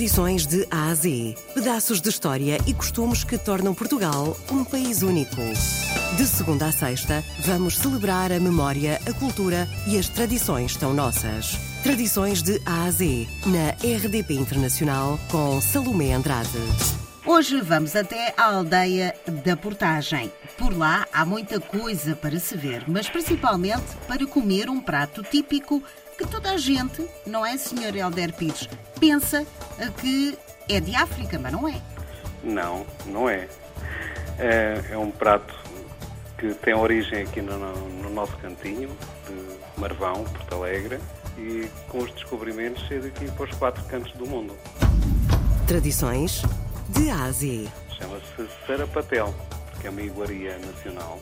Tradições de A a Z. Pedaços de história e costumes que tornam Portugal um país único. De segunda a sexta, vamos celebrar a memória, a cultura e as tradições tão nossas. Tradições de A a Z, na RDP Internacional, com Salomé Andrade. Hoje vamos até à aldeia da Portagem. Por lá há muita coisa para se ver, mas principalmente para comer um prato típico que toda a gente, não é, Sr. Helder Pires, pensa que é de África, mas não é. Não, não é. É, é um prato que tem origem aqui no, no, nosso cantinho, de Marvão, Porto Alegre, e com os descobrimentos é daqui para os quatro cantos do mundo. Tradições de Ásia. Chama-se Sarapatel, porque é uma iguaria nacional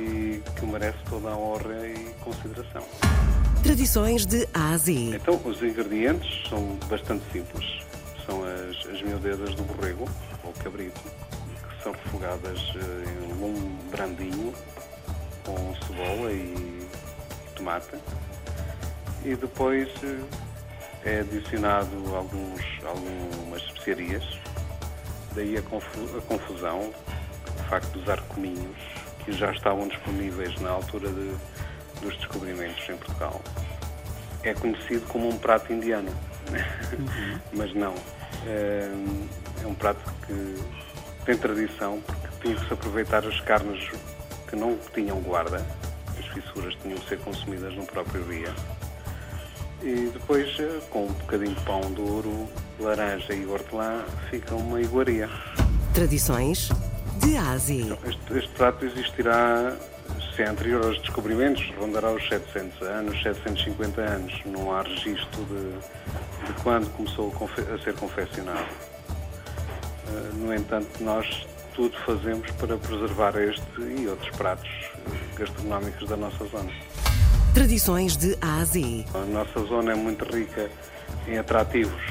e que merece toda a honra e consideração. Tradições de Ásia. Então, os ingredientes são bastante simples. São as, as miudezas do borrego, ou cabrito, que são refogadas eh, em lume brandinho, com cebola e tomate. E depois eh, é adicionado alguns, algumas especiarias. Daí a, confusão, o facto de usar cominhos, que já estavam disponíveis na altura de dos descobrimentos em Portugal. É conhecido como um prato indiano, uhum. mas não. É, é um prato que tem tradição porque tinha que se aproveitar as carnes que não tinham guarda, as fissuras tinham que ser consumidas no próprio dia. E depois, eh, com um bocadinho de pão duro, laranja e hortelã, fica uma iguaria. Tradições de Ásia. Então, este, este prato existirá se é anterior aos descobrimentos, rondará os 700 anos, 750 anos. Não há registro de, de quando começou a, ser confeccionado. Uh, no entanto, nós tudo fazemos para preservar este e outros pratos gastronómicos da nossa zona. Tradições de Ásia. A nossa zona é muito rica em atrativos.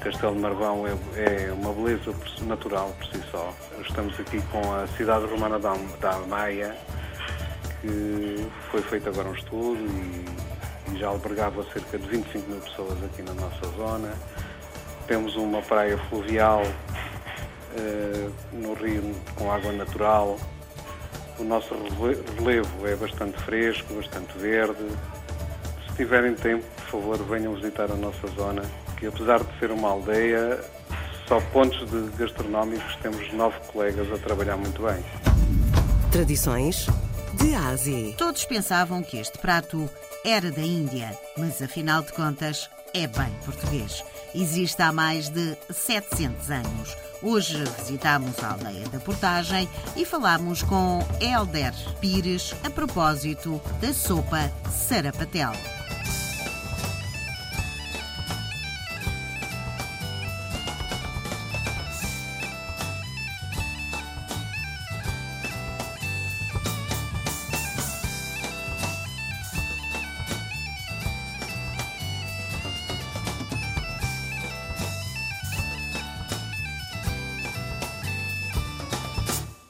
Castelo de Marvão é, é, uma beleza natural por si só. Estamos aqui com a cidade romana da, da Maia, que foi feito agora um estudo e, e, já albergava cerca de 25 mil pessoas aqui na nossa zona. Temos uma praia fluvial uh, no rio com água natural. O nosso relevo é bastante fresco, bastante verde. Se tiverem tempo, por favor, venham visitar a nossa zona, que apesar de ser uma aldeia, só pontos de gastronómicos temos nove colegas a trabalhar muito bem. Tradições de Ásia. Todos pensavam que este prato era da Índia, mas afinal de contas é bem português. Existe há mais de 700 anos. Hoje visitamos a aldeia da Portagem e falamos com Helder Pires a propósito da sopa Sarapatel.